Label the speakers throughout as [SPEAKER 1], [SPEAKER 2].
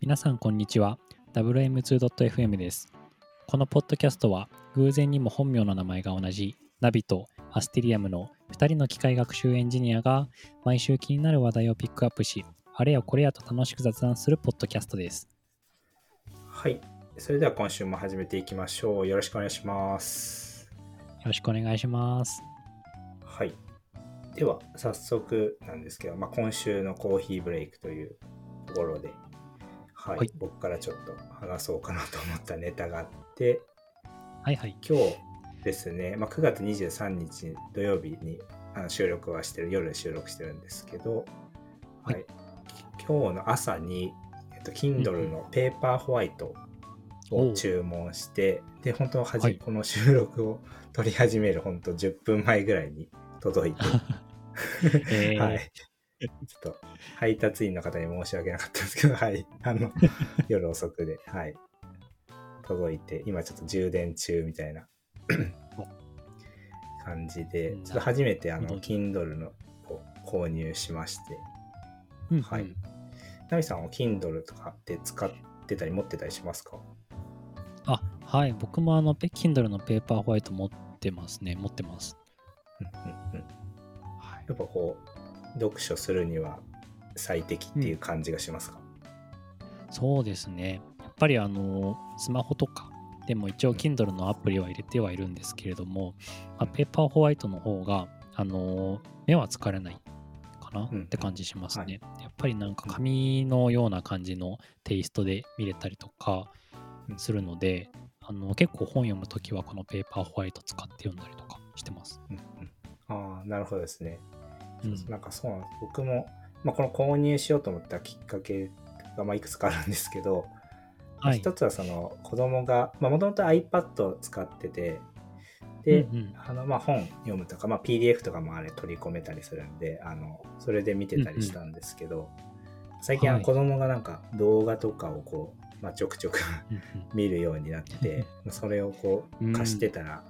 [SPEAKER 1] 皆さんこんにちは WM2.FM ですこのポッドキャストは偶然にも本名の名前が同じナビとアステリアムの2人の機械学習エンジニアが毎週気になる話題をピックアップしあれやこれやと楽しく雑談するポッドキャストです
[SPEAKER 2] はい。それでは今週も始めていきましょう。よろしくお願いします。
[SPEAKER 1] よろしくお願いします
[SPEAKER 2] はい。では、早速なんですけど、まあ、今週のコーヒーブレイクというところで、はい、
[SPEAKER 1] はい。
[SPEAKER 2] 僕からちょっと話そうかなと思ったネタがあって、
[SPEAKER 1] はいはい。
[SPEAKER 2] 今日ですね、まあ、9月23日土曜日にあの収録はしてる、夜収録してるんですけど、
[SPEAKER 1] はい。
[SPEAKER 2] はい、今日の朝に、えっと、Kindle のペーパーホワイトを注文して、で、本当はじ、
[SPEAKER 1] はい。
[SPEAKER 2] この収録を撮り始める本当10分前ぐらいに届いて、
[SPEAKER 1] えー。
[SPEAKER 2] はい。ちょっと配達員の方に申し訳なかったんですけど、はい。あの、夜遅くで、はい。届いて、今ちょっと充電中みたいな感じで、
[SPEAKER 1] うん。
[SPEAKER 2] ちょっと初めてあの、Kindle のを購入しまして、
[SPEAKER 1] うん
[SPEAKER 2] はい。
[SPEAKER 1] うん
[SPEAKER 2] ナミさんは Kindle とかって使ってたり持ってたりしますか？
[SPEAKER 1] あはい。僕もあのペ Kindle のペーパーホワイト持ってますね。持ってます。
[SPEAKER 2] うんうんうん。やっぱこう、読書するには最適っていう感じがしますか、
[SPEAKER 1] そうですね。やっぱりあの、スマホとかでも一応 Kindle のアプリは入れてはいるんですけれども、まあ、ペーパーホワイトの方が、あの、目は疲れないかな
[SPEAKER 2] うん
[SPEAKER 1] って感じしますね。
[SPEAKER 2] はい
[SPEAKER 1] やっぱりなんか紙のような感じのテイストで見れたりとか
[SPEAKER 2] うん
[SPEAKER 1] するので、あの結構本読むときはこのペーパーホワイト使って読んだりとかしてます。
[SPEAKER 2] うんうんああ、なるほどですね。
[SPEAKER 1] うん。
[SPEAKER 2] なんかそうなんです。僕も、まあ、この購入しようと思ったきっかけが、まあ、いくつかあるんですけど、
[SPEAKER 1] はい。
[SPEAKER 2] 一つはその子供が、まあ、もともと iPad を使ってて、で、
[SPEAKER 1] うんうん。
[SPEAKER 2] あの、まあ、本読むとか、まあ、PDF とかもあれ取り込めたりするんで、あの、それで見てたりしたんですけど、最近あ
[SPEAKER 1] はい。
[SPEAKER 2] の子供がなんか動画とかをこう、まあ、ちょくちょく
[SPEAKER 1] うんうん。
[SPEAKER 2] 見るようになって、それをこう貸してたら、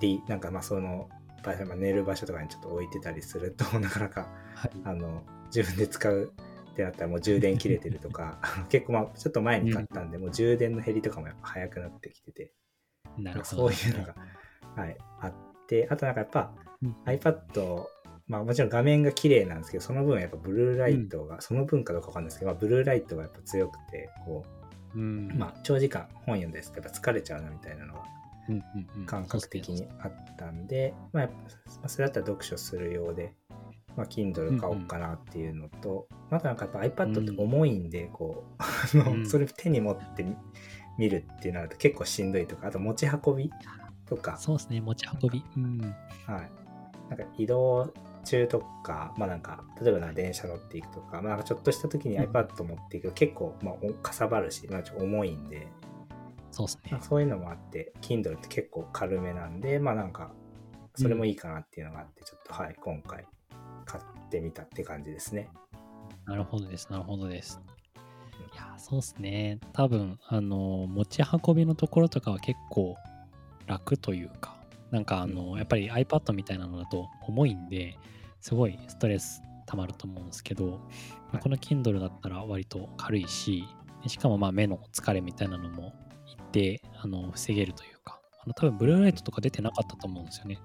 [SPEAKER 2] でなんかまあその場所、まあ、寝る場所とかにちょっと置いてたりすると なかなか
[SPEAKER 1] はい。
[SPEAKER 2] あの自分で使うってなったらもう充電切れてるとか 結構まあちょっと前に買ったんで、もう充電の減りとかもやっぱ早くなってきてて
[SPEAKER 1] なるほど。
[SPEAKER 2] そういうのが、はい、あってあとなんかやっぱ
[SPEAKER 1] うん。
[SPEAKER 2] iPad まあもちろん画面が綺麗なんですけどその分やっぱブルーライトが、その分かどうかわかんないですけど、まあ、ブルーライトがやっぱ強くてこ
[SPEAKER 1] うん。
[SPEAKER 2] う、まあ、長時間本読んだりするとやっぱ疲れちゃうなみたいなのが
[SPEAKER 1] うんうんうん
[SPEAKER 2] 感覚的にあったんで、まあ、やっぱまあそれだったら読書するようで、まあ、Kindle 買おうかなっていうのと、またなんかやっぱ iPad って重いんで、こう、あの
[SPEAKER 1] うん。
[SPEAKER 2] それ手に持ってみ見るっていうのだと結構しんどいとか、あと持ち運びとか、
[SPEAKER 1] そうですね、持ち運び。うん。
[SPEAKER 2] はい。なんか移動中とか、まあなんか、例えばな電車乗っていくとか、まあなんかちょっとした時に
[SPEAKER 1] うん。
[SPEAKER 2] iPad 持っていくと結構、まあ、おかさばるし、まあちょっと重いんで、
[SPEAKER 1] そうですね
[SPEAKER 2] まあ。そういうのもあって、Kindle って結構軽めなんで、まあなんか、それもいいかなっていうのがあって、ちょっとはい、今回買ってみたって感じですね。
[SPEAKER 1] なるほどです、なるほどです。いや、そうですね。多分、あの、持ち運びのところとかは結構楽というか、なんかあの、
[SPEAKER 2] うん
[SPEAKER 1] やっぱり iPad みたいなのだと重いんで、すごいストレス溜まると思うんですけど、まあ
[SPEAKER 2] はい
[SPEAKER 1] この Kindle だったら割と軽いし、しかもまあ目の疲れみたいなのも一定あの防げるというか、あの多分ブルーライトとか出てなかったと思うんですよね。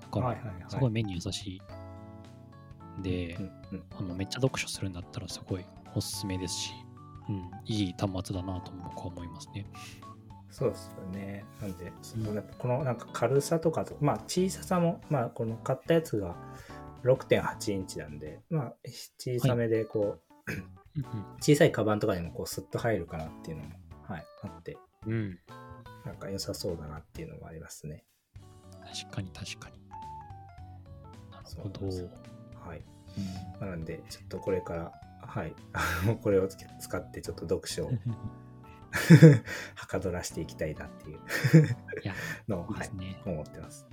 [SPEAKER 1] だから、
[SPEAKER 2] はいはいはい
[SPEAKER 1] すごい目に優しい。で、あのめっちゃ読書するんだったらすごいおすすめですし、うん、いい端末だなと僕は思いますね。
[SPEAKER 2] そうですよね。なんで、そのやっぱこのなんか軽さとかと、まあ小ささも、まあこの買ったやつが6.8インチなんで、まあ小さめでこう、小さいカバンとかにもこうスッと入るかなっていうのも、
[SPEAKER 1] うん、うん、
[SPEAKER 2] なんか良さそうだなっていうのもありますね。
[SPEAKER 1] 確かに確かに。なるほど。
[SPEAKER 2] そうなん。なので、ちょっとこれから、はい、これを使ってちょっと読書を はかどらしていきたいなっていう のを、はい
[SPEAKER 1] ね。
[SPEAKER 2] 思ってます。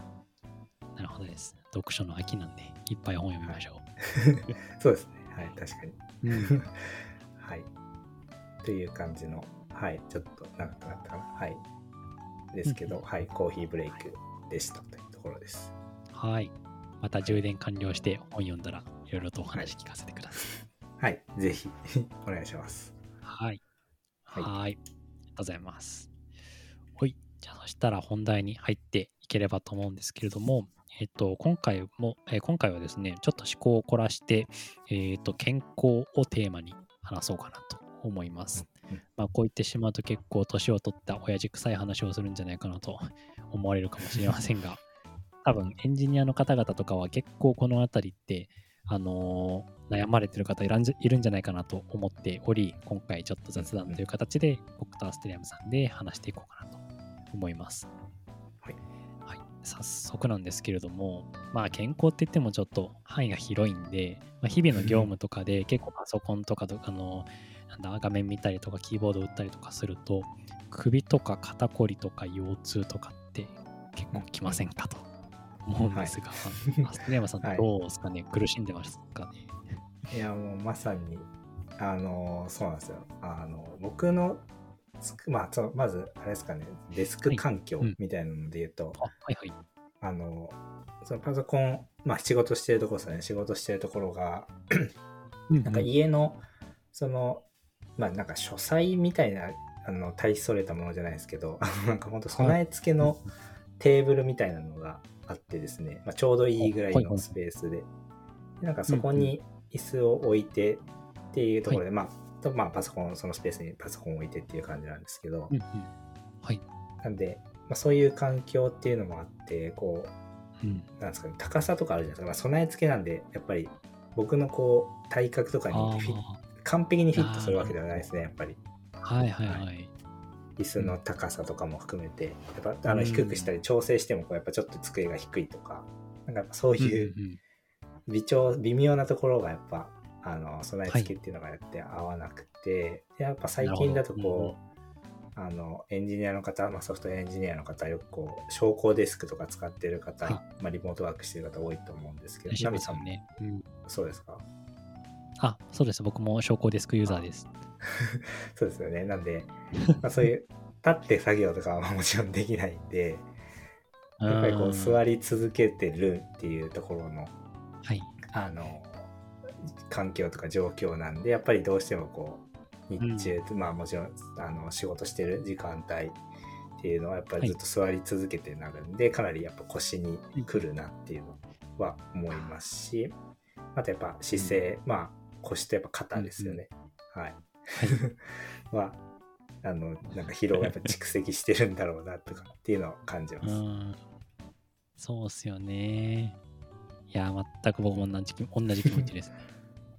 [SPEAKER 1] なるほどです。読書の秋なんで、いっぱい本読みましょ
[SPEAKER 2] そうですね。はい、確かに。
[SPEAKER 1] う。うん、
[SPEAKER 2] はい。という感じの、はい、ちょっと長くなったかな。はい。ですけど、
[SPEAKER 1] うん
[SPEAKER 2] はい、コーヒーブレイクでしたというところです。
[SPEAKER 1] はい。また充電完了して本読んだらいろいろとお話聞かせてください。
[SPEAKER 2] はい、ぜひ お願いします。
[SPEAKER 1] はい。
[SPEAKER 2] はい
[SPEAKER 1] はい。ありがとうございます。はい。じゃあ、そしたら本題に入っていければと思うんですけれども、えっと、今回も、えー今回はですね、ちょっと思考を凝らして、えっと、健康をテーマに話そうかなと思います。まあ、こう言ってしまうと結構年を取った親父臭い話をするんじゃないかなと 思われるかもしれませんが、多分エンジニアの方々とかは結構この辺りって、あのー悩まれてる方いらんじゃいるんじゃないかなと思っており、今回ちょっと雑談という形で僕とアステリアムさんで話していこうかなと思います。
[SPEAKER 2] はい。
[SPEAKER 1] はい。早速なんですけれども、まあ健康って言ってもちょっと範囲が広いんで、まあ、日々の業務とかで結構パソコンとかとあのなんだ画面見たりとかキーボード打ったりとかすると首とか肩こりとか腰痛とかって結構きませんかと思うんですが、アステリアムさん
[SPEAKER 2] はい。
[SPEAKER 1] どうですかね、苦しんでますかね？
[SPEAKER 2] いや、もうまさに、あの、そうなんですよ。あの、僕のつく、まあ、そうまず、あれですかね、デスク環境
[SPEAKER 1] はい。うん。
[SPEAKER 2] みたいなので言うと、
[SPEAKER 1] あはいはい。
[SPEAKER 2] あの、そのパソコン、まあ仕事してるところですね、仕事してるところが、なんか家の、その、まあなんか書斎みたいな、あの、大それたものじゃないですけど、なんか本当備え付けのテーブルみたいなのがあってですね、まあ、ちょうどいいぐらいのスペースで、でなんかそこに椅子を置いてっていうところで、まあ、とまあパソコン、そのスペースにパソコンを置いてっていう感じなんですけど、
[SPEAKER 1] うんうん。はい。
[SPEAKER 2] なんで、まあ、そういう環境っていうのもあって、こう、
[SPEAKER 1] うん、
[SPEAKER 2] なんですかね、高さとかあるじゃないですか。まあ、備え付けなんで、やっぱり僕のこう、体格とかに
[SPEAKER 1] あ
[SPEAKER 2] フィ
[SPEAKER 1] あ
[SPEAKER 2] 完璧にフィットするわけではないですね、やっぱり。
[SPEAKER 1] はいはいはい。
[SPEAKER 2] 椅子の高さとかも含めて、やっぱあの
[SPEAKER 1] うん
[SPEAKER 2] 低くしたり調整してもこう、やっぱちょっと机が低いとか、なんかやっぱそういう微調、微妙なところがやっぱ、あの、備え付けっていうのがやって合わなくて、でやっぱ最近だとこう、あの、エンジニアの方、まあ、ソフトウェアエンジニアの方、よくこう、昇降デスクとか使ってる方、
[SPEAKER 1] はい。
[SPEAKER 2] まあ、リモートワークしてる方多いと思うんですけど、
[SPEAKER 1] 吉
[SPEAKER 2] ナミさんも。
[SPEAKER 1] うん。
[SPEAKER 2] そうですか？
[SPEAKER 1] あ、そうです。僕も昇降デスクユーザーです。
[SPEAKER 2] そうですよね。なんで、まあ、そういう、立って作業とかはもちろんできないんで、やっぱりこう、座
[SPEAKER 1] り。
[SPEAKER 2] り続けてるっていうところの、
[SPEAKER 1] はい。
[SPEAKER 2] あの、環境とか状況なんで、やっぱりどうしてもこう、日中、まあもちろん、あの、仕事してる時間帯っていうのは、やっぱりずっと座り続けてなるんで、かなりやっぱ腰に来るなっていうのは思いますし、あとやっぱ姿勢、まあ腰とやっぱ肩ですよね。はい。は、あの、なんか疲労がやっぱ蓄積してるんだろうなとかっていうのを感じま
[SPEAKER 1] う
[SPEAKER 2] す。
[SPEAKER 1] ん。そうっすよね。いや、全く僕も同じ気同じ気持ちですね。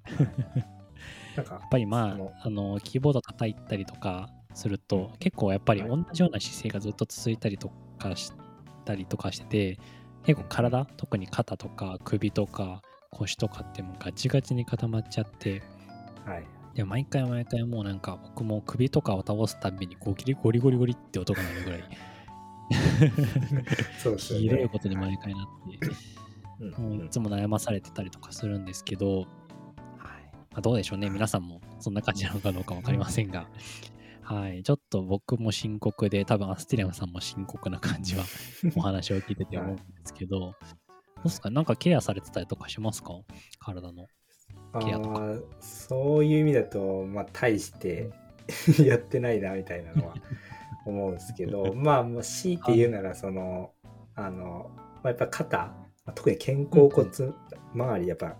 [SPEAKER 2] なんか
[SPEAKER 1] やっぱりまあ、あの、キーボード叩いたりとかすると、結構やっぱり
[SPEAKER 2] はい
[SPEAKER 1] 同じような姿勢がずっと続いたりとかしたりとかしてて、結構体、特に肩とか首とか腰とかってもうガチガチに固まっちゃって、
[SPEAKER 2] はい。
[SPEAKER 1] で毎回毎回もうなんか僕も首とかを倒すたびにゴキリゴリゴリゴリって音が鳴るぐらい。
[SPEAKER 2] そうですよね。
[SPEAKER 1] ひどいことに毎回なって、
[SPEAKER 2] うん。
[SPEAKER 1] もういつも悩まされてたりとかするんですけど、はい。まあ、どうでしょうね。皆さんもそんな感じなのかどうか分かりませんが、はい、ちょっと僕も深刻で多分アステリアムさんも深刻な感じは お話を聞いてて思うんですけど、どうですか？なんかケアされてたりとかしますか？体の。ケアとか。
[SPEAKER 2] そういう意味だと、まあ、大して やってないなみたいなのは 思うんですけど、まあ、もう強いて言うなら、その、あの、まあ、やっぱ肩、まあ特に肩甲骨周り、やっぱ、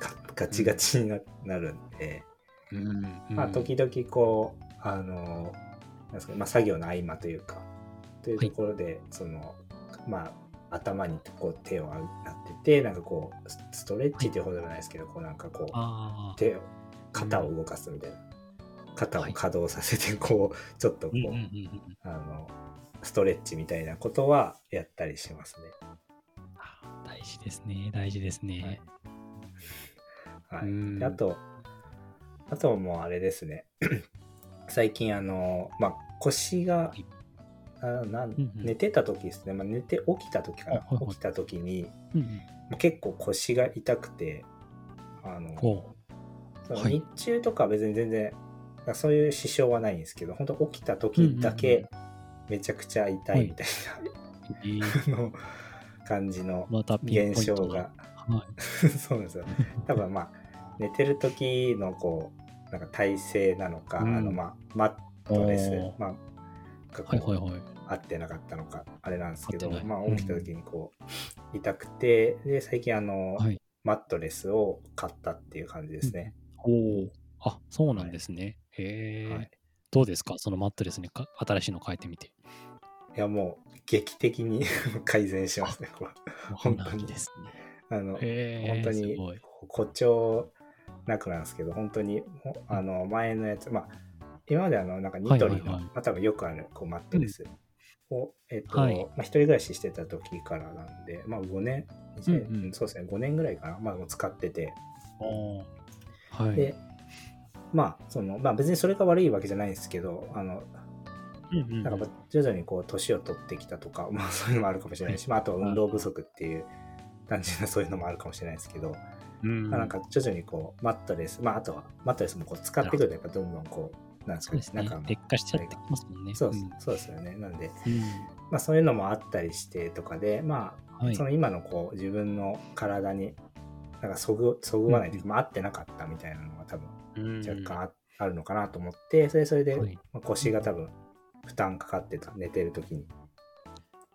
[SPEAKER 2] ガガチガチにななるんで、
[SPEAKER 1] うん。
[SPEAKER 2] まあ、時々こう、あの、なんですかねまあ、作業の合間というか、というところで、その、まあ、頭にこう手を当てて、なんかこう、スストレッチっていうほどでもないですけど、こうなんかこう、
[SPEAKER 1] ああ、
[SPEAKER 2] 手を肩を動かすみたいな、肩を稼働させてこう ちょっとこう、
[SPEAKER 1] うんうんうんうん。
[SPEAKER 2] あのストレッチみたいなことはやったりしますね。
[SPEAKER 1] あ大事ですね、大事ですね。
[SPEAKER 2] はい、
[SPEAKER 1] うん。
[SPEAKER 2] であとあともうあれですね。最近あのまあ腰が
[SPEAKER 1] い
[SPEAKER 2] あなん
[SPEAKER 1] うんうん。
[SPEAKER 2] 寝てた時ですね、まあ、寝て起きた時かな。
[SPEAKER 1] あはいはい。
[SPEAKER 2] 起きた時に
[SPEAKER 1] うんうん。
[SPEAKER 2] まあ結構腰が痛くてあの日中とかは別に全然、そういう支障はないんですけど、本当起きた時だけめちゃくちゃ痛いみたい
[SPEAKER 1] えー。
[SPEAKER 2] な、感じの現象が、
[SPEAKER 1] は
[SPEAKER 2] そうなんですよ。多分まあ、寝てる時のこうなんか体勢なのか、
[SPEAKER 1] うん。
[SPEAKER 2] あのまあマットレス。まあがこう
[SPEAKER 1] はいはいはい。
[SPEAKER 2] 合ってなかったのかあれなんですけどまあ起きた時にこう、痛くてで最近あの、
[SPEAKER 1] はい
[SPEAKER 2] マットレスを買ったっていう感じですね、
[SPEAKER 1] おお。あ、そうなんですね。へえ、
[SPEAKER 2] はい
[SPEAKER 1] どうですか？そのマットレスにか新しいの変えてみて。
[SPEAKER 2] いやもう劇的に 改善しますねこれ本当に
[SPEAKER 1] ですね。
[SPEAKER 2] あの本当に。誇張なくなんですけど本当にほあの前のやつまあ今まであのなんかニトリの、
[SPEAKER 1] はいはいはい。
[SPEAKER 2] まあ、多分よくあるこうマットレスを、えっ、と、
[SPEAKER 1] はい。
[SPEAKER 2] まあ、一人暮らししてた時からなんでまあ5年、2000
[SPEAKER 1] うんうん。
[SPEAKER 2] そうですね5年ぐらいかな、まあ、もう使ってて。
[SPEAKER 1] はい。
[SPEAKER 2] でまあそのまあ別にそれが悪いわけじゃないんですけどあの
[SPEAKER 1] うんうんうん。
[SPEAKER 2] なんかまあ徐々にこう年を取ってきたとか、まあそういうのもあるかもしれないし、まああとは運動不足っていう単純なそういうのもあるかもしれないですけど、
[SPEAKER 1] うん。
[SPEAKER 2] まあなんか徐々にこうマットレス、まああとはマットレスもこう使ってくるとやっぱどんどんこう、なんですかね
[SPEAKER 1] そうです、ね
[SPEAKER 2] なんか。
[SPEAKER 1] 劣化しちゃってきますもんね。
[SPEAKER 2] そう,、
[SPEAKER 1] ん
[SPEAKER 2] そうですよね。なんで、
[SPEAKER 1] うん
[SPEAKER 2] まあそういうのもあったりしてとかで、まあ、
[SPEAKER 1] はい
[SPEAKER 2] その今のこう自分の体になんかそぐそぐわないというか、まあ合ってなかったみたいなのが多分若干あ,、あるのかなと思って、それそれで、
[SPEAKER 1] はい
[SPEAKER 2] まあ、腰が多分負担かかってた、寝てる時に。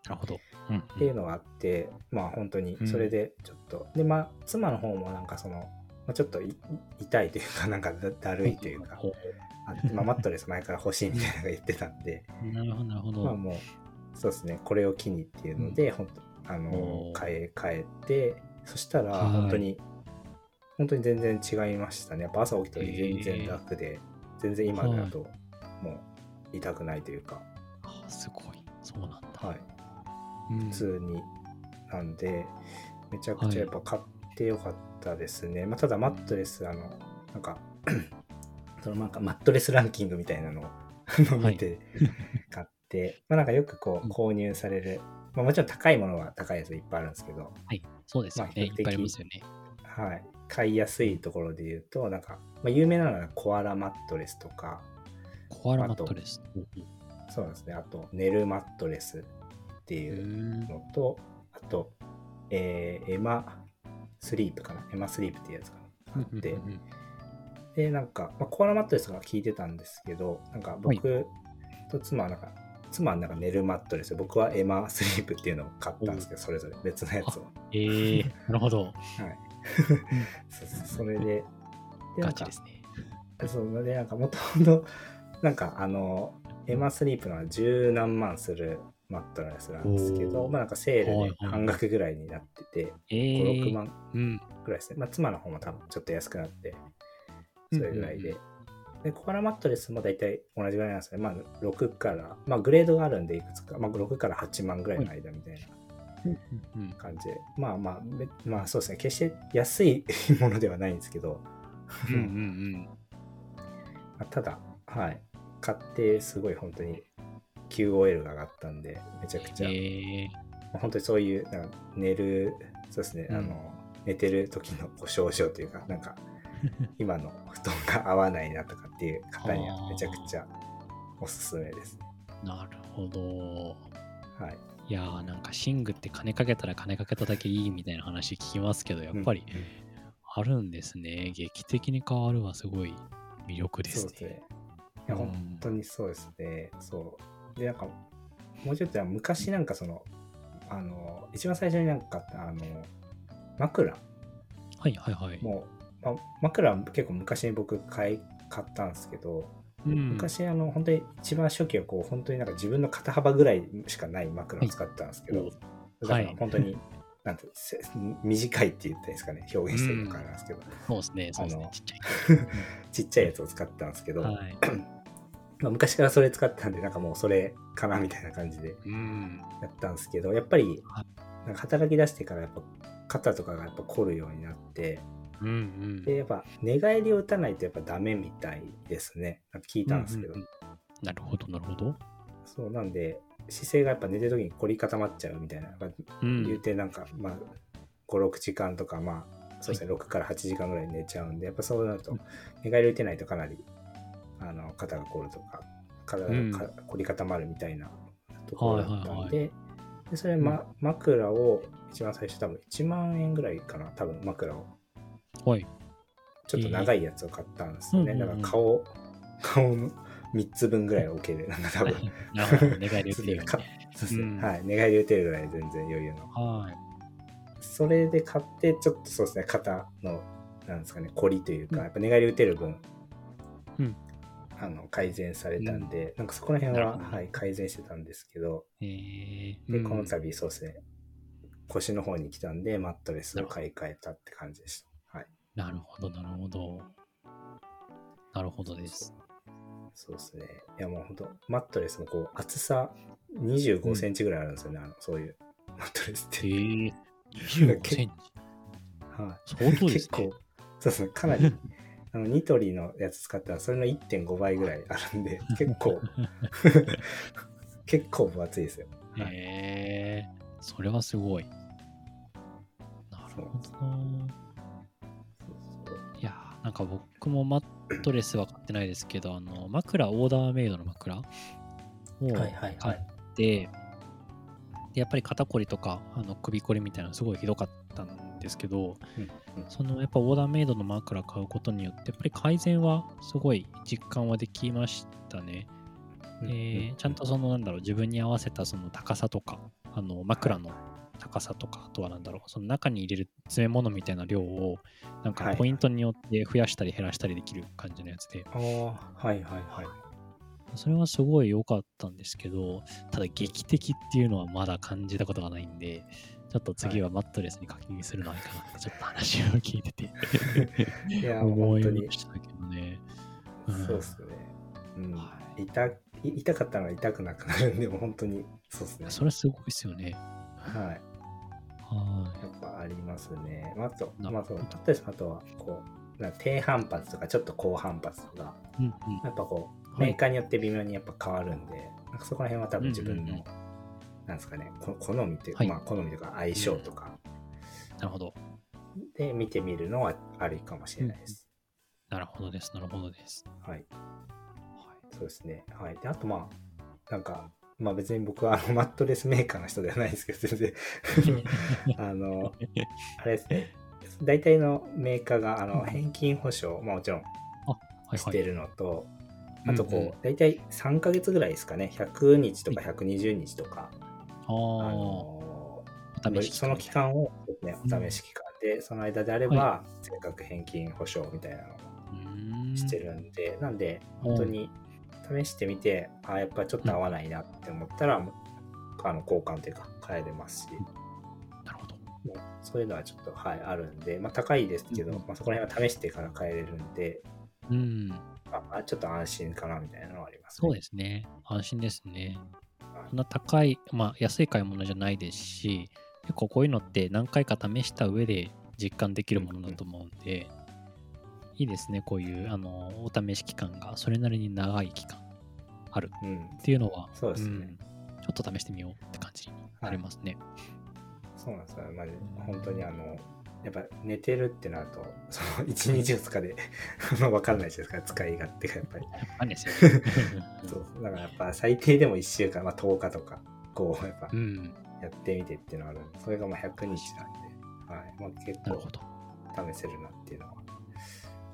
[SPEAKER 1] なるほど。うん
[SPEAKER 2] っていうのがあって、まあ本当にそれでちょっと、でまあ妻の方もなんかその、まあ、ちょっとい痛いというかなんかだだるいというか
[SPEAKER 1] ほ
[SPEAKER 2] あまあ、マットレス前から欲しいみたいなのが言ってたんで。
[SPEAKER 1] うなるほど、なるほど。
[SPEAKER 2] まあもうそうですね。これを機にっていうので、本当あの変え変えてそしたら
[SPEAKER 1] はい。
[SPEAKER 2] 本当に、本当に全然違いましたね。やっぱ朝起きた時全然楽で、全然今だともう痛くないというか、
[SPEAKER 1] あすごい。そうなんだ。
[SPEAKER 2] はい、
[SPEAKER 1] うん。
[SPEAKER 2] 普通になんでめちゃくちゃやっぱ買ってよかったですね、まあ、ただマットレスあのなんか そのなんかマットレスランキングみたいなのを見て買って、まあなんかよくこう
[SPEAKER 1] うん
[SPEAKER 2] 購入される、まあ、もちろん高いものは高いやついっぱいあるんですけど、
[SPEAKER 1] はい。そうですよね。
[SPEAKER 2] まあ比較的
[SPEAKER 1] いっぱいありますよね。
[SPEAKER 2] はい、買いやすいところで言うとなんか、まあ、有名なのはコアラマットレスとか
[SPEAKER 1] コアラマットレス。
[SPEAKER 2] そうですねあとネルマットレスって
[SPEAKER 1] う
[SPEAKER 2] いう、
[SPEAKER 1] ん。
[SPEAKER 2] のと、あと、えーエマスリープかな。エマスリープっていうやつがあってで、なんか、まあ、コアラマットレスが聞いてたんですけど、なんか僕と妻はなんか、妻はなんか寝るマットレス、僕はエマスリープっていうのを買ったんですけど、それぞれ別のやつを。
[SPEAKER 1] えー、なるほど。
[SPEAKER 2] はい。そうそれで、でなんか
[SPEAKER 1] ガチですね。
[SPEAKER 2] そで、なんかもともと、なんかあの、エマスリープのは十何万するマットレスなんですけど、まあなんかセールで半額ぐらいになってて、
[SPEAKER 1] え
[SPEAKER 2] 5、
[SPEAKER 1] ー、
[SPEAKER 2] 6万
[SPEAKER 1] うん。
[SPEAKER 2] ぐらいですね。まあ妻の方も多分ちょっと安くなって、それぐらいで。
[SPEAKER 1] うん
[SPEAKER 2] で、コアラマットレスも大体同じぐらいなんですね。まあ6から、まあグレードがあるんでいくつか、まあ6から8万ぐらいの間みたいな
[SPEAKER 1] うんうん
[SPEAKER 2] 感じで、まあまあ、べまあそうですね。決して安いものではないんですけど、
[SPEAKER 1] うんうん
[SPEAKER 2] まあただ、はい。買ってすごい本当に QOL が上がったんで、めちゃくちゃ、
[SPEAKER 1] え
[SPEAKER 2] まあ本当にそういうなんか寝る、そうですね、
[SPEAKER 1] うん
[SPEAKER 2] あの、寝てる時の症状というか、なんか、今の布団が合わないなとかっていう方にはめちゃくちゃおすすめです。
[SPEAKER 1] ー、なるほど。
[SPEAKER 2] はい。
[SPEAKER 1] いやーなんか寝具って金かけたら金かけただけいいみたいな話聞きますけど、やっぱり
[SPEAKER 2] うんうん
[SPEAKER 1] あるんですね。劇的に変わるはすごい魅力ですね。
[SPEAKER 2] そうですね。いや、
[SPEAKER 1] うん
[SPEAKER 2] 本当にそうですね。そう。で、なんか、もうちょっと昔なんかその、あの、一番最初になんかあの、枕
[SPEAKER 1] はいはいはい。
[SPEAKER 2] もう、ま、枕は結構昔に僕買い、買ったんですけど、
[SPEAKER 1] うん、
[SPEAKER 2] 昔あの、本当に一番初期はこう、本当になんか自分の肩幅ぐらいしかない枕を使ったんですけど、
[SPEAKER 1] はい
[SPEAKER 2] だから
[SPEAKER 1] はい
[SPEAKER 2] 本当に、なんてせ短いって言ったらいいですかね、表現してるのかなんですけど、
[SPEAKER 1] そうですね、そうです。ねちっちゃい。
[SPEAKER 2] ちっちゃいやつを使ったんですけど、
[SPEAKER 1] はい。
[SPEAKER 2] まあ、昔からそれ使ってたんで、なんかもうそれかなみたいな感じで
[SPEAKER 1] うん。
[SPEAKER 2] やったんですけど、やっぱり
[SPEAKER 1] は、
[SPEAKER 2] なんか働き出してからやっぱ肩とかがやっぱ凝るようになって、
[SPEAKER 1] うんうん。
[SPEAKER 2] で、やっぱ寝返りを打たないとやっぱダメみたいですね。聞いたんですけど。
[SPEAKER 1] うんうんうんなるほど、なるほど。
[SPEAKER 2] そうなんで、姿勢がやっぱ寝てる時に凝り固まっちゃうみたいな。言うてなんか、まあ、5、6時間とか、まあ、そうですね、6から8時間ぐらい寝ちゃうんで、やっぱそうなると
[SPEAKER 1] うん、
[SPEAKER 2] 寝返り打てないとかなり、あの、肩が凝るとか、体がか凝り固まるみたいなところだったんで、それ、ま、枕を一番最初多分1万円ぐらいかな、多分枕を
[SPEAKER 1] はい。
[SPEAKER 2] ちょっと長いやつを買ったんですよね。
[SPEAKER 1] えー
[SPEAKER 2] だから顔、顔の3つ分ぐらい置ける。なんか多分。
[SPEAKER 1] 寝返り打てる
[SPEAKER 2] はい。寝返り打てるぐらい全然余裕の。
[SPEAKER 1] はい。
[SPEAKER 2] それで買って、ちょっとそうですね、肩の、なんですかね、凝りというか、
[SPEAKER 1] うん
[SPEAKER 2] やっぱ寝返り打てる分、
[SPEAKER 1] うん
[SPEAKER 2] あの改善されたんで、なんかそこら辺は、はい、改善してたんですけど、
[SPEAKER 1] えー、
[SPEAKER 2] で、
[SPEAKER 1] うん
[SPEAKER 2] この度、そうですね、腰の方に来たんで、マットレスを買い替えたって感じでした。はい。
[SPEAKER 1] なるほど、なるほど。なるほどです。
[SPEAKER 2] そうですね。いやもう本当マットレスもこう、厚さ25センチぐらいあるんですよね、あのそういうマットレスって。
[SPEAKER 1] えー、25センチ。
[SPEAKER 2] はい。
[SPEAKER 1] 相当です
[SPEAKER 2] 結構
[SPEAKER 1] ね。、
[SPEAKER 2] そうですね、かなり、あの、ニトリのやつ使ったら、それの1.5倍ぐらいあるんで、結構、結構分厚いですよ。はい
[SPEAKER 1] へえー、それはすごい。なるほど。いやーなんか僕もマットレスは買ってないですけど、あの、枕、オーダーメイドの枕を
[SPEAKER 2] はいはい
[SPEAKER 1] 買って、でやっぱり肩こりとかあの首こりみたいなのすごいひどかったんですけど、
[SPEAKER 2] うん
[SPEAKER 1] そのやっぱオーダーメイドの枕買うことによってやっぱり改善はすごい実感はできましたね。
[SPEAKER 2] うん
[SPEAKER 1] えーちゃんとそのなんだろう自分に合わせたその高さとかあの枕の高さとかあとはなんだろうその中に入れる詰め物みたいな量をなんか
[SPEAKER 2] はい
[SPEAKER 1] ポイントによって増やしたり減らしたりできる感じのやつで、
[SPEAKER 2] ああ、はいはいはい。
[SPEAKER 1] それはすごい良かったんですけどただ劇的っていうのはまだ感じたことがないんでちょっと次はマットレスに課金するのはいいかなってちょっと話を聞いてて
[SPEAKER 2] いや、
[SPEAKER 1] 思 い
[SPEAKER 2] 本当に
[SPEAKER 1] ま、したけどね。ん
[SPEAKER 2] そうですね。うん
[SPEAKER 1] は
[SPEAKER 2] 痛い痛かったのが痛くなくなるんで、本当に、そうですね。
[SPEAKER 1] それすごいですよね。
[SPEAKER 2] はい。
[SPEAKER 1] は
[SPEAKER 2] やっぱありますね。まあ、あと、
[SPEAKER 1] な
[SPEAKER 2] まあ、そう、マットレスあとは、こう、な低反発とか、ちょっと高反発とか、
[SPEAKER 1] い。うんうん
[SPEAKER 2] やっぱこう、
[SPEAKER 1] はい
[SPEAKER 2] メーカーによって微妙にやっぱ変わるんで、なんかそこら辺は多分自分の、
[SPEAKER 1] うんうんうん
[SPEAKER 2] なんですかね、こ好みっていうか、
[SPEAKER 1] はい
[SPEAKER 2] まあ好みとか相性とか
[SPEAKER 1] なるほど。
[SPEAKER 2] で見てみるのはありかもしれないです。
[SPEAKER 1] なるほどです。なるほどです。
[SPEAKER 2] はい。そうですね。はい。で、あとまあ、なんか、まあ別に僕はあのマットレスメーカーの人ではないですけど、全然、あの、あれですね、大体のメーカーがあの返金保証、まあもちろん
[SPEAKER 1] はいはい。
[SPEAKER 2] してるのと、あとこう、
[SPEAKER 1] うんうん
[SPEAKER 2] 大体3ヶ月ぐらいですかね、100日とか120日とか、
[SPEAKER 1] あ
[SPEAKER 2] あのその期間を、ね、お試し期間で、その間であれば、全額返金保証みたいなのをしてるんで、なんで、本当に試してみて、あやっぱちょっと合わないなって思ったら、あの交換というか、変えれますし、
[SPEAKER 1] なるほど。
[SPEAKER 2] そういうのはちょっと、はい、あるんで、まあ、高いですけど、
[SPEAKER 1] うん
[SPEAKER 2] まあ、そこら辺は試してから変えれるんで、
[SPEAKER 1] うん。
[SPEAKER 2] まあ、ちょっと安心かなみたいなのはあります、
[SPEAKER 1] そうですね。安心ですね。
[SPEAKER 2] はい。
[SPEAKER 1] そんな高い、まあ安い買い物じゃないですし、結構こういうのって何回か試した上で実感できるものだと思うんで、いいですね。こういう、あの、お試し期間がそれなりに長い期間ある
[SPEAKER 2] うん、
[SPEAKER 1] っていうのは、
[SPEAKER 2] そうですね
[SPEAKER 1] んちょっと試してみようって感じになりますね。
[SPEAKER 2] そうなんですよ。まあ、本当にあの、やっぱ寝てるってなると、その1日2日で 分かんないじゃないですか、使い勝手がやっぱり。
[SPEAKER 1] 何ですよね。
[SPEAKER 2] そう だからやっぱ最低でも1週間、まあ、10日とか、こう、やっぱ
[SPEAKER 1] うん。
[SPEAKER 2] やってみてっていうのがあるそれがまあ100日なんで、はい。まあ、結構。試せるなっていうのは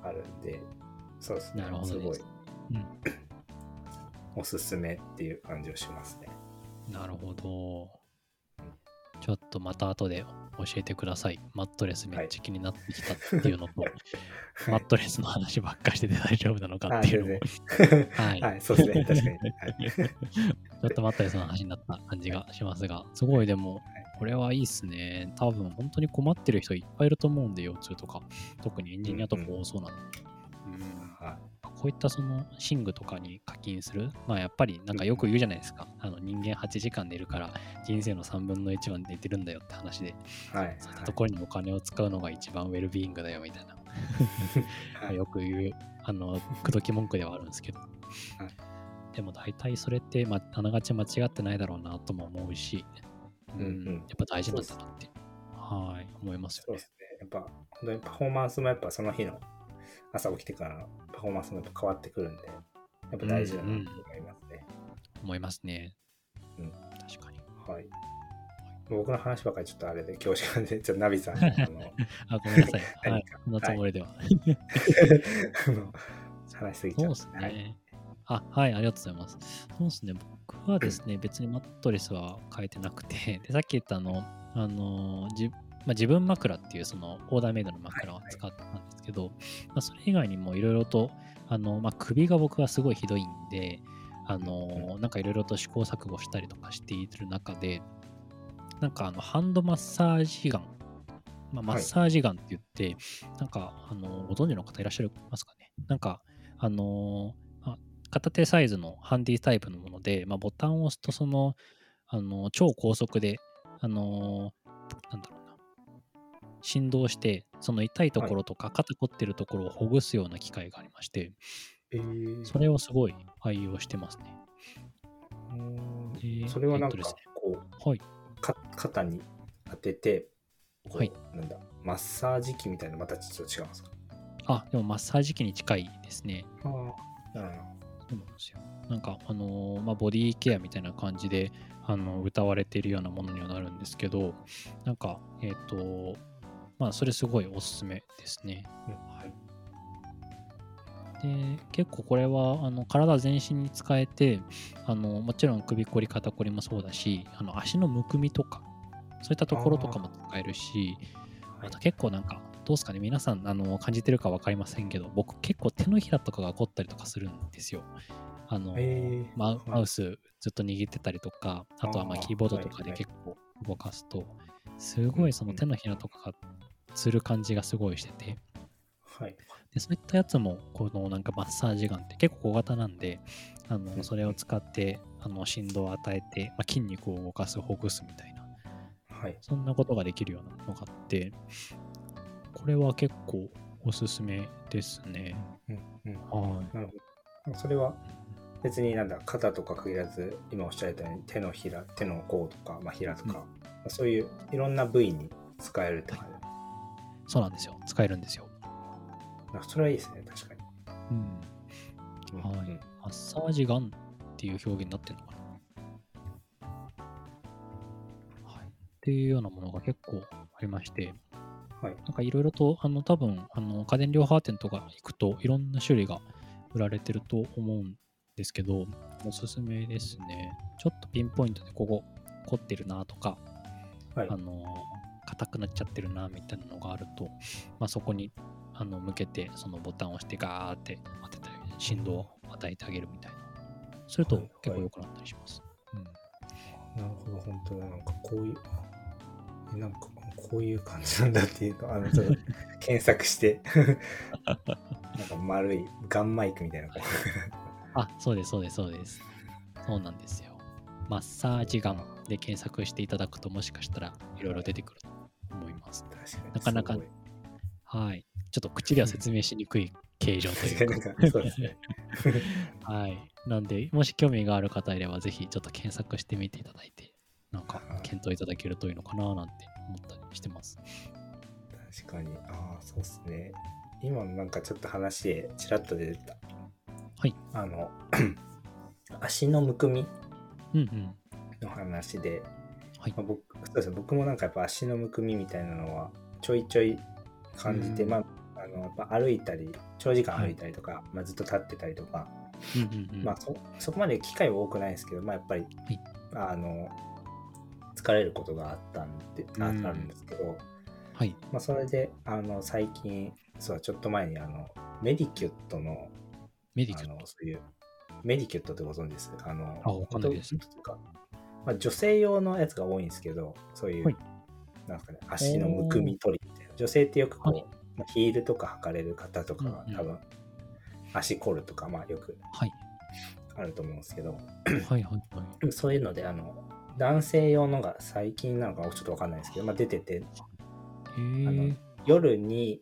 [SPEAKER 2] あるんで、そうですね。
[SPEAKER 1] す
[SPEAKER 2] すごい
[SPEAKER 1] うん。
[SPEAKER 2] おすすめっていう感じをしますね。
[SPEAKER 1] なるほど。ちょっとまた後で教えてください。マットレスめっちゃ気になってきたっていうのと、マットレスの話ばっかりしてて大丈夫なのか
[SPEAKER 2] あ
[SPEAKER 1] っていうのも はい。
[SPEAKER 2] はい、そうですね。確かに。はい
[SPEAKER 1] ちょっとマットレスの話になった感じがしますが、すごいでも、これはいいっすね。多分本当に困ってる人いっぱいいると思うんで、腰痛とか。特にエンジニアとか多そうなんで。うん
[SPEAKER 2] は
[SPEAKER 1] こういったその寝具とかに課金する、まあやっぱりなんかよく言うじゃないですか。あの人間8時間寝るから人生の3分の1は寝てるんだよって話で、
[SPEAKER 2] い。はい。
[SPEAKER 1] そういったところにお金を使うのが一番ウェルビーイングだよみたいな、
[SPEAKER 2] はい
[SPEAKER 1] よく言う、あの、口説き文句ではあるんですけど。でも大体それって、まあ、あながち間違ってないだろうなとも思うし、うん、
[SPEAKER 2] うんうん
[SPEAKER 1] やっぱ大事なんだなって、はい、思いますよね
[SPEAKER 2] そうで。すね。やっぱ、本当にパフォーマンスもやっぱその日の朝起きてからのパフォーマンスも変わってくるんで、やっぱ大事だなと思いますね。
[SPEAKER 1] 思いますね。
[SPEAKER 2] うん
[SPEAKER 1] 確かに。
[SPEAKER 2] はい。僕の話ばかりちょっとあれで恐縮で、ちょっとナビさんに あの
[SPEAKER 1] あ、ごめんなさい。
[SPEAKER 2] 何
[SPEAKER 1] はい
[SPEAKER 2] か。
[SPEAKER 1] そんなつもりでは。
[SPEAKER 2] あの話しすぎち
[SPEAKER 1] そう
[SPEAKER 2] ゃっ
[SPEAKER 1] ですね。あ、はい、ありがとうございます。そうですね。僕はですね、別にマットレスは変えてなくて、でさっき言ったあの、あのじまあ、自分枕っていうそのオーダーメイドの枕を使ったんですけど、まあ、それ以外にもいろいろと、あのまあ、首が僕はすごいひどいんで、あのなんかいろいろと試行錯誤したりとかしている中で、なんかあのハンドマッサージガン、まあ、マッサージガンって言って、なんかあのご存知の方いらっしゃいますかね？なんかあのまあ片手サイズのハンディタイプのもので、まあ、ボタンを押すとそのあの超高速であのなんだろうな振動してその痛いところとか肩凝ってるところをほぐすような機械がありまして、
[SPEAKER 2] えー
[SPEAKER 1] それをすごい愛用してますね。
[SPEAKER 2] うーそれはなんかこ
[SPEAKER 1] はい。
[SPEAKER 2] うか肩に当てて
[SPEAKER 1] はい
[SPEAKER 2] なんだマッサージ機みたいなまたちょっと違うんですか？
[SPEAKER 1] あ、でもマッサージ機に近いですね。
[SPEAKER 2] ああなる
[SPEAKER 1] そうなんですよ。なんか、あのーまあ、ボディケアみたいな感じで、あの、歌われているようなものにはなるんですけど、なんか、えっ、と、まあ、それすごいおすすめですね。
[SPEAKER 2] はい。
[SPEAKER 1] で、結構これは、あの、体全身に使えて、あの、もちろん首こり、肩こりもそうだし、あの、足のむくみとか、そういったところとかも使えるし、あと結構なんか、どうですかね、皆さんあの感じてるか分かりませんけど、僕結構手のひらとかが凝ったりとかするんですよ。あの、
[SPEAKER 2] えー。
[SPEAKER 1] マウスずっと握ってたりとか、あとはまキーボードとかで結構動かすと、すごいその手のひらとかがつる感じがすごいしてて、
[SPEAKER 2] はい。
[SPEAKER 1] でそういったやつもこのなんかマッサージガンって結構小型なんで、あ
[SPEAKER 2] うん。
[SPEAKER 1] のそれを使ってあの振動を与えて、まあ、筋肉を動かす、ほぐすみたいな、
[SPEAKER 2] はい。
[SPEAKER 1] そんなことができるようなのがあって、これは結構おすすめですね。
[SPEAKER 2] うんうん。
[SPEAKER 1] はい。
[SPEAKER 2] なるほど。それは別になんだ肩とか限らず今おっしゃられたように手のひら手の甲とか、まあ、ひらとか、
[SPEAKER 1] うん。
[SPEAKER 2] まあそういういろんな部位に使えるって感じ、
[SPEAKER 1] そうなんですよ。使えるんですよ。
[SPEAKER 2] それはいいですね確かに、
[SPEAKER 1] うん。
[SPEAKER 2] うん
[SPEAKER 1] はい。
[SPEAKER 2] うん
[SPEAKER 1] マッサージガンっていう表現になってるのかな。はい。っていうようなものが結構ありまして、
[SPEAKER 2] はい
[SPEAKER 1] なんかいろいろと、あの、多分、あの、家電量販店とか行くと、いろんな種類が売られてると思うんですけど、おすすめですね。ちょっとピンポイントでここ凝ってるなとか、
[SPEAKER 2] はい
[SPEAKER 1] あの、硬くなっちゃってるなみたいなのがあると、まあ、そこにあの向けて、そのボタンを押してガーって当てたり、振動を与えてあげるみたいな。すると
[SPEAKER 2] はいはい
[SPEAKER 1] 結構良くなったりします。うん
[SPEAKER 2] なるほど本当だなんかこういうえなんかこういう感じなんだっていうかあのちょっと 検索してなんか丸いガンマイクみたいな
[SPEAKER 1] あ、そうです、そうです、そうです。そうなんですよ。マッサージガンで検索していただくと、もしかしたらいろいろ出てくるとなかなかはい。ちょっと口では説明しにくい形状とい
[SPEAKER 2] な
[SPEAKER 1] うんか。
[SPEAKER 2] かそうですね
[SPEAKER 1] はい。なんで、もし興味がある方いれば、ぜひちょっと検索してみていただいて、なんか
[SPEAKER 2] はい
[SPEAKER 1] 検討いただけるといいのかななんて思ったりしてます。
[SPEAKER 2] 確かにああそうですね今のなんかちょっと話でちらっと出てた
[SPEAKER 1] はい
[SPEAKER 2] あの 足のむくみ
[SPEAKER 1] うんうん。はい。
[SPEAKER 2] まあ、僕そうですね。僕もなんかやっぱ足のむくみみたいなのはちょいちょい感じて、
[SPEAKER 1] うん。
[SPEAKER 2] まああのやっぱ歩いたり長時間歩いたりとか、まあ、ずっと立ってたりとか、
[SPEAKER 1] うんうんうん。
[SPEAKER 2] まあそそこまで機会は多くないんですけど、まあ、やっぱり、
[SPEAKER 1] はい。
[SPEAKER 2] あの疲れることがあったんで、ああ
[SPEAKER 1] うん
[SPEAKER 2] るんですけど、
[SPEAKER 1] はい。
[SPEAKER 2] まあ、それであの最近そうちょっと前にあのメディキュットのあ
[SPEAKER 1] メディキュット。
[SPEAKER 2] のそういうメディキュットってご存知です？あの
[SPEAKER 1] あわかんないです
[SPEAKER 2] まあ、女性用のやつが多いんですけどそういう、
[SPEAKER 1] はい
[SPEAKER 2] なんですかね足のむくみ取りみたいな女性ってよくこう、
[SPEAKER 1] はい
[SPEAKER 2] まあ、ヒールとか履かれる方とかが
[SPEAKER 1] うんうん
[SPEAKER 2] 多分、足凝るとかまあよく
[SPEAKER 1] はい。
[SPEAKER 2] あると思うんですけど
[SPEAKER 1] はいはいはい。
[SPEAKER 2] そういうのであの男性用のが最近なのかちょっとわかんないですけど、まあ、出てて
[SPEAKER 1] へ
[SPEAKER 2] あ
[SPEAKER 1] え
[SPEAKER 2] の。夜に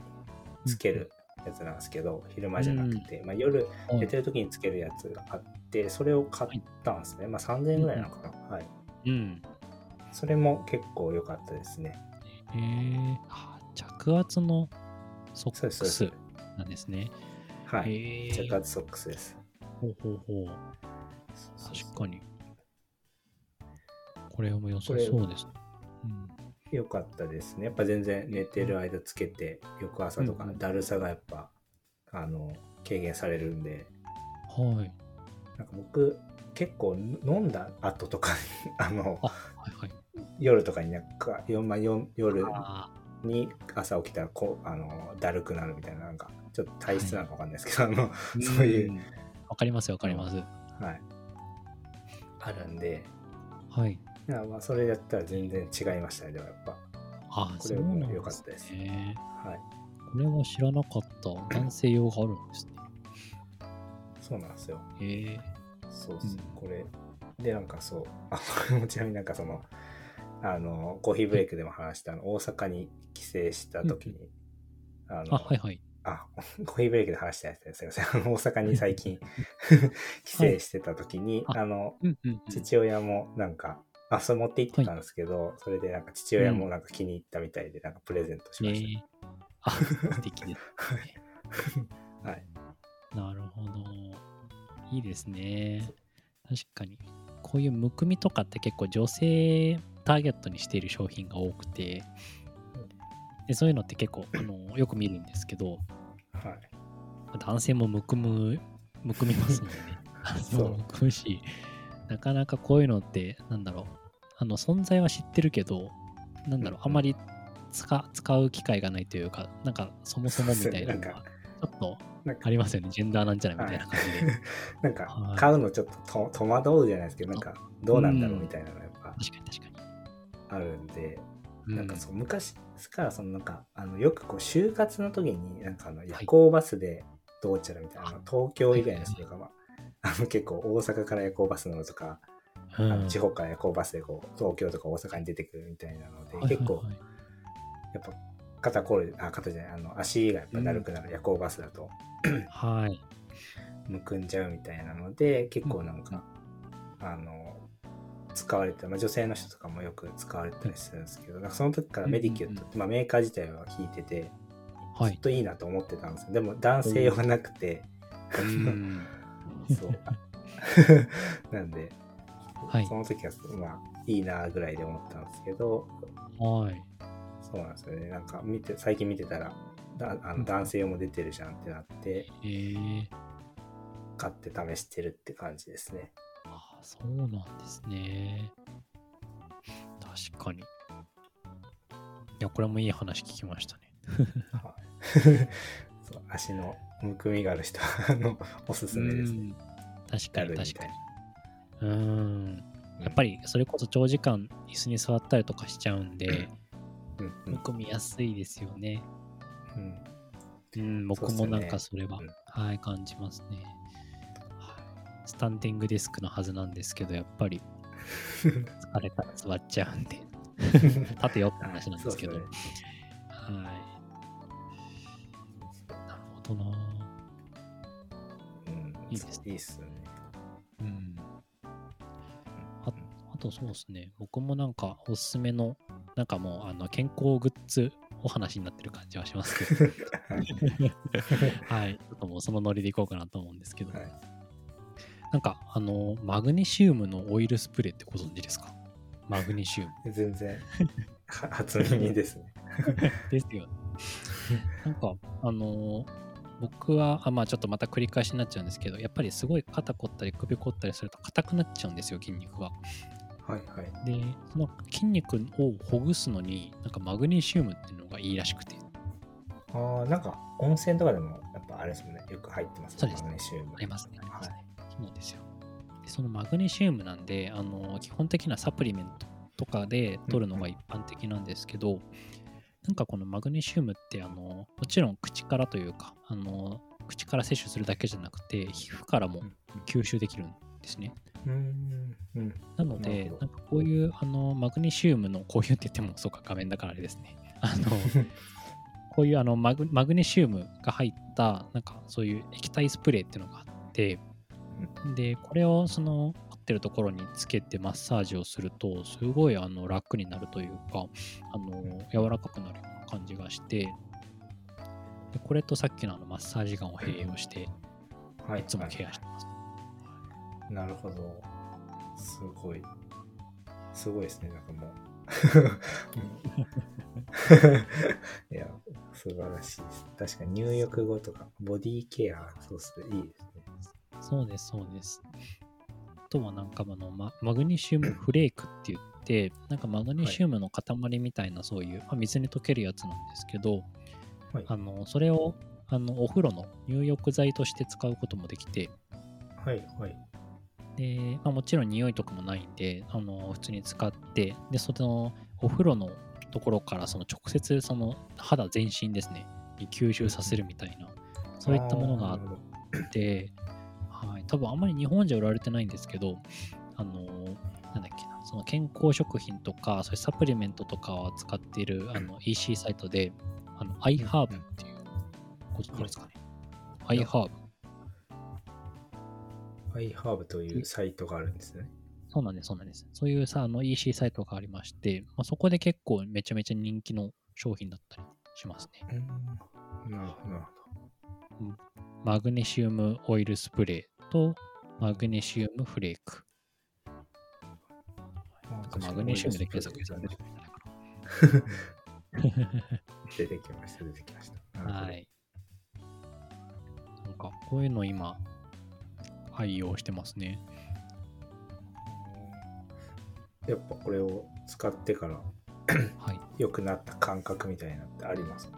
[SPEAKER 2] つけるやつなんですけど、昼間じゃなくて、まあ、夜
[SPEAKER 1] うん
[SPEAKER 2] 寝てる時につけるやつがあってそれを買ったんですね、まあ3000円ぐらいなのかな、はい
[SPEAKER 1] うん。
[SPEAKER 2] それも結構良かったですね
[SPEAKER 1] へえ。あ着圧のソックスなんですね。
[SPEAKER 2] はい
[SPEAKER 1] へえ。
[SPEAKER 2] ーツソックスです
[SPEAKER 1] ほうほうほう。確かに。これも良さそうです。
[SPEAKER 2] 良かったですね。やっぱ全然寝てる間つけて、翌朝とか
[SPEAKER 1] うんうん
[SPEAKER 2] だるさがやっぱ、あの、軽減されるんで、
[SPEAKER 1] はい。
[SPEAKER 2] なんか僕、結構飲んだ後とかに、あの、
[SPEAKER 1] あ、はいはい。
[SPEAKER 2] 夜とかになんか、よまあ、よ夜
[SPEAKER 1] あ
[SPEAKER 2] に朝起きたらこう、あの、だるくなるみたいな、なんか、ちょっと体質なのかわかんないですけど、あの、
[SPEAKER 1] ー
[SPEAKER 2] そういう、
[SPEAKER 1] んわかりますわかります。
[SPEAKER 2] はい。あるんで、
[SPEAKER 1] はい。
[SPEAKER 2] いやまあそれやったら全然違いましたね、でもやっぱ。
[SPEAKER 1] あ、
[SPEAKER 2] これも良か
[SPEAKER 1] です
[SPEAKER 2] ったです
[SPEAKER 1] ね。
[SPEAKER 2] はい。
[SPEAKER 1] これは知らなかった。男性用があるんですね。
[SPEAKER 2] そうなんですよ。
[SPEAKER 1] へえ
[SPEAKER 2] そうそう、
[SPEAKER 1] うん
[SPEAKER 2] これ。で、なんかそう、あ、これもちなみになんかその、あの、コーヒーブレイクでも話した、あの大阪に帰省した時に、あの、
[SPEAKER 1] あ、はいはい。
[SPEAKER 2] あ、コーヒーブレイクで話したやつです。すいません。大阪に最近 帰省してた時に、
[SPEAKER 1] はい
[SPEAKER 2] あの、
[SPEAKER 1] うんうんうん。
[SPEAKER 2] 父親もなんか、あ、それ持って行ってたんですけど、それでなんか父親もなんか気に入ったみたいで、なんかプレゼントしまし
[SPEAKER 1] えー、あ、素敵ですね。
[SPEAKER 2] た。はい。
[SPEAKER 1] なるほど。いいですね。確かに。こういうむくみとかって結構女性ターゲットにしている商品が多くて、でそういうのって結構あのよく見るんですけど、
[SPEAKER 2] はい。
[SPEAKER 1] 男性もむくむ、むくみますもんね。男性もむくむし、なかなかこういうのって、なんだろう、あの存在は知ってるけど、なんだろう、
[SPEAKER 2] うん
[SPEAKER 1] あまり使使う機会がないというか、なんかそもそもみたいなのが、ちょっとありますよね。ジェンダーなんじゃないみたいな感じで。
[SPEAKER 2] なんか
[SPEAKER 1] はい。
[SPEAKER 2] 買うのちょっとと戸惑うじゃないですけど、なんかどうなんだろうみたいなのがやっぱ
[SPEAKER 1] 確かに確かに。
[SPEAKER 2] あるんで、
[SPEAKER 1] う
[SPEAKER 2] なんかそう昔からそのなんかあのよくこう就活の時になんかあの
[SPEAKER 1] い。
[SPEAKER 2] 夜行バスでどうちゃらみたいな、
[SPEAKER 1] あ
[SPEAKER 2] 東京以外の人とかは、あの結構大阪から夜行バス乗るとか、
[SPEAKER 1] うん。
[SPEAKER 2] あの地方から夜行バスでこう東京とか大阪に出てくるみたいなので、
[SPEAKER 1] はいはいはい。
[SPEAKER 2] 結構やっぱ肩こるあ肩じゃないあの足がやっぱだるくなる夜行バスだと。
[SPEAKER 1] はい。
[SPEAKER 2] むくんじゃうみたいなので結構なんか、あの使われて、まあ、女性の人とかもよく使われてたりするんですけど、なんかその時からメディキュットって、まあ、メーカー自体は聞いてて、
[SPEAKER 1] はい。
[SPEAKER 2] ずっといいなと思ってたんですよ。でも男性用がなくて、
[SPEAKER 1] うん。
[SPEAKER 2] そう なんで、
[SPEAKER 1] はい
[SPEAKER 2] その時はまあいいなぐらいで思ったんですけど
[SPEAKER 1] はい。
[SPEAKER 2] そうなんですよねなんか見て最近見てたらだあの男性用も出てるじゃんってなって
[SPEAKER 1] えー、
[SPEAKER 2] 買って試してるって感じですね
[SPEAKER 1] あそうなんですね。確かに。いや、これもいい話聞きましたね。
[SPEAKER 2] はい そう足のむくみがある人はあのおすすめですね
[SPEAKER 1] うん確かに確かに。うん。やっぱりそれこそ長時間椅子に座ったりとかしちゃうんで、
[SPEAKER 2] うんうん
[SPEAKER 1] むくみやすいですよね。
[SPEAKER 2] うん
[SPEAKER 1] うん、僕もなんかそれは、
[SPEAKER 2] うん
[SPEAKER 1] はい、感じますね。はいスタンディングデスクのはずなんですけど、やっぱり 疲れたら座っちゃうんで、立てよって話なんですけど。
[SPEAKER 2] そうっ
[SPEAKER 1] はい。なるほどな。
[SPEAKER 2] うん
[SPEAKER 1] いいですね
[SPEAKER 2] いいっすよね
[SPEAKER 1] うん。ああとそうですね、僕もなんかおすすめの、なんかもうあの健康グッズお話になってる感じはしますけど、はい。ちょっともうそのノリでいこうかなと思うんですけど、
[SPEAKER 2] はい
[SPEAKER 1] なんかあの、マグネシウムのオイルスプレーってご存知ですか？マグネシウム。
[SPEAKER 2] 全然は初耳ですね
[SPEAKER 1] ですよね。なんか、あのー僕は、あまあちょっとまた繰り返しになっちゃうんですけど、やっぱりすごい肩凝ったり首凝ったりすると硬くなっちゃうんですよ、筋肉が。
[SPEAKER 2] はいはい
[SPEAKER 1] で、その筋肉をほぐすのに、なんかマグネシウムっていうのがいいらしくて。
[SPEAKER 2] ああなんか温泉とかでもやっぱあれですもんねよく入ってます
[SPEAKER 1] そうです
[SPEAKER 2] マグネシウム
[SPEAKER 1] ありますね、ありますね。そうですよ。でそのマグネシウムなんで、あの基本的なサプリメントとかで取るのが一般的なんですけど、なんかこのマグネシウムってあのもちろん口からというかあの口から摂取するだけじゃなくて皮膚からも
[SPEAKER 2] うん
[SPEAKER 1] 吸収できるんですね。
[SPEAKER 2] うんうん
[SPEAKER 1] なので
[SPEAKER 2] な
[SPEAKER 1] んかこういうあのマグネシウムのこういうって言ってもそうか画面だからあれですね。あのこういうあのマグマグネシウムが入ったなんかそういう液体スプレーっていうのがあってでこれをその合ってるところにつけてマッサージをするとすごいあの楽になるというかあの柔らかくなるような感じがしてでこれとさっきのあのマッサージガンを併用して
[SPEAKER 2] はい
[SPEAKER 1] いつもケアしてます。
[SPEAKER 2] なるほどすごいすごいですねなんかもう いや、素晴らしいです。確かに入浴後とか、ボディケア、そうっすね。いいですね。
[SPEAKER 1] そうです、そうです。あとはなんかあのママグネシウムフレークって言って、なんかマグネシウムの塊みたいなそういう、まあ、水に溶けるやつなんですけど、
[SPEAKER 2] はい。
[SPEAKER 1] あのそれをあのお風呂の入浴剤として使うこともできて、
[SPEAKER 2] はい。はい。
[SPEAKER 1] でまあ、もちろん匂いとかもないんであの普通に使ってでそのお風呂のところからその直接その肌全身ですねに吸収させるみたいなそういったものがあって、はい、多分あんまり日本じゃ売られてないんですけどあのなんだっけなその健康食品とかそういうサプリメントとかを扱っているあの EC サイトであの iHerb っていうご存知ですかね、iHerb
[SPEAKER 2] アイハーブというサイトがあるんですね。
[SPEAKER 1] そうなんです、そうなんです。そういうさ、あの EC サイトがありまして、まあ、そこで結構めちゃめちゃ人気の商品だったりしますね。
[SPEAKER 2] うん。なるほど、
[SPEAKER 1] マグネシウムオイルスプレーとマグネシウムフレーク。マグネシウムで検索したん
[SPEAKER 2] 出てきました、出てきました。
[SPEAKER 1] はい。なんか、こういうの今、愛用してますね。
[SPEAKER 2] やっぱこれを使ってから
[SPEAKER 1] はい。
[SPEAKER 2] 良くなった感覚みたいなのってありますか？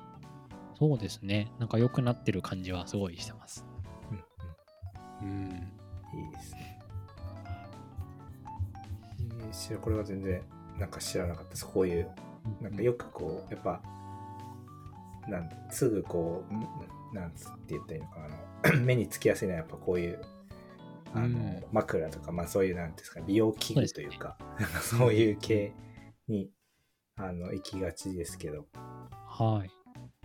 [SPEAKER 1] そうですね。なんか良くなってる感じはすごいしてます。うん。
[SPEAKER 2] いいですね。えー知らこれは全然なんか知らなかったです。こういう、なんかよくこう、やっぱ、なんすぐこう、んなんつって言ったらいいのかなあの、目につきやすいのはやっぱこういう、あの、
[SPEAKER 1] うん
[SPEAKER 2] 枕とか、まあそういう、なんていうんですか、美容器具というか、なんかそういう系に、あの、行きがちですけど、
[SPEAKER 1] はい。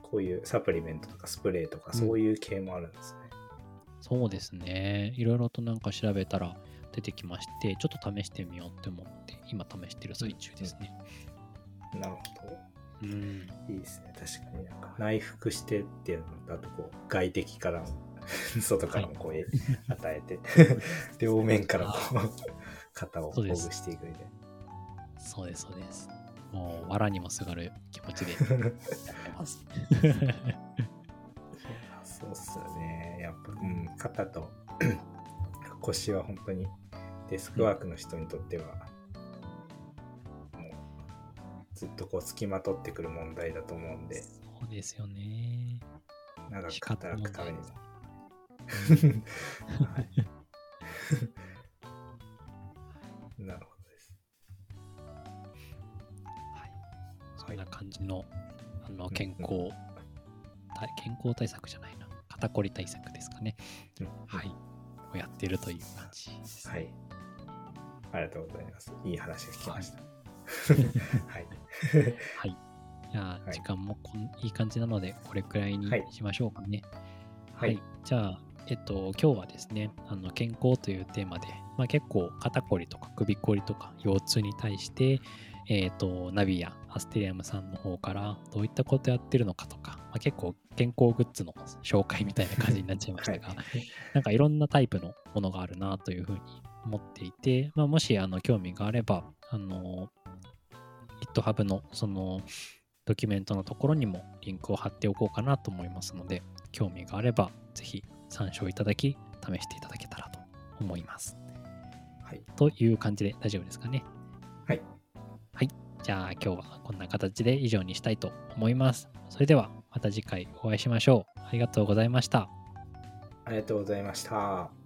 [SPEAKER 2] こういうサプリメントとかスプレーとか、そういう系もあるんですね。
[SPEAKER 1] そうですね。いろいろとなんか調べたら出てきまして、ちょっと試してみようって思って、今試してる最中ですね。
[SPEAKER 2] なるほど。
[SPEAKER 1] うん。
[SPEAKER 2] いいですね。確かになんか内服してっていうのだとこう外敵からも 外からもこう、え与えて 両面からこう肩をほぐしていくみたい
[SPEAKER 1] そうです、そうです。もう、藁にもすがる気持ちでやってます。
[SPEAKER 2] な。そうっすよね。やっぱ、うん、肩と 腰は本当にデスクワークの人にとっては、もうずっとこう付きまとってくる問題だと思うんで、
[SPEAKER 1] そうですよね。
[SPEAKER 2] 長く働くためにも。はい なるほどです。
[SPEAKER 1] はい。そんな感じの、あの、健康、た健康対策じゃないな。肩こり対策ですかね。
[SPEAKER 2] うん
[SPEAKER 1] はい。をやってるという感じです。
[SPEAKER 2] はい。ありがとうございます。いい話が聞きました。はい。
[SPEAKER 1] はい。じゃあ、
[SPEAKER 2] はい
[SPEAKER 1] 時間もこんいい感じなので、これくらいに
[SPEAKER 2] はい
[SPEAKER 1] しましょうかね。
[SPEAKER 2] は
[SPEAKER 1] はいい。じゃあ、えっと、今日はですね、あの健康というテーマで、まあ、結構肩こりとか首こりとか腰痛に対して、えっと、ナビやアステリアムさんの方からどういったことやってるのかとか、まあ、結構健康グッズの紹介みたいな感じになっちゃいましたが、
[SPEAKER 2] はい
[SPEAKER 1] なんかいろんなタイプのものがあるなというふうに思っていて、まあ、もしあの興味があれば、あの、GitHub のそのドキュメントのところにもリンクを貼っておこうかなと思いますので、興味があればぜひ参照いただき、試していただけたらと思います。
[SPEAKER 2] はい。
[SPEAKER 1] という感じで大丈夫ですかね。
[SPEAKER 2] はい。
[SPEAKER 1] はい。じゃあ今日はこんな形で以上にしたいと思います。それではまた次回お会いしましょう。ありがとうございました。
[SPEAKER 2] ありがとうございました。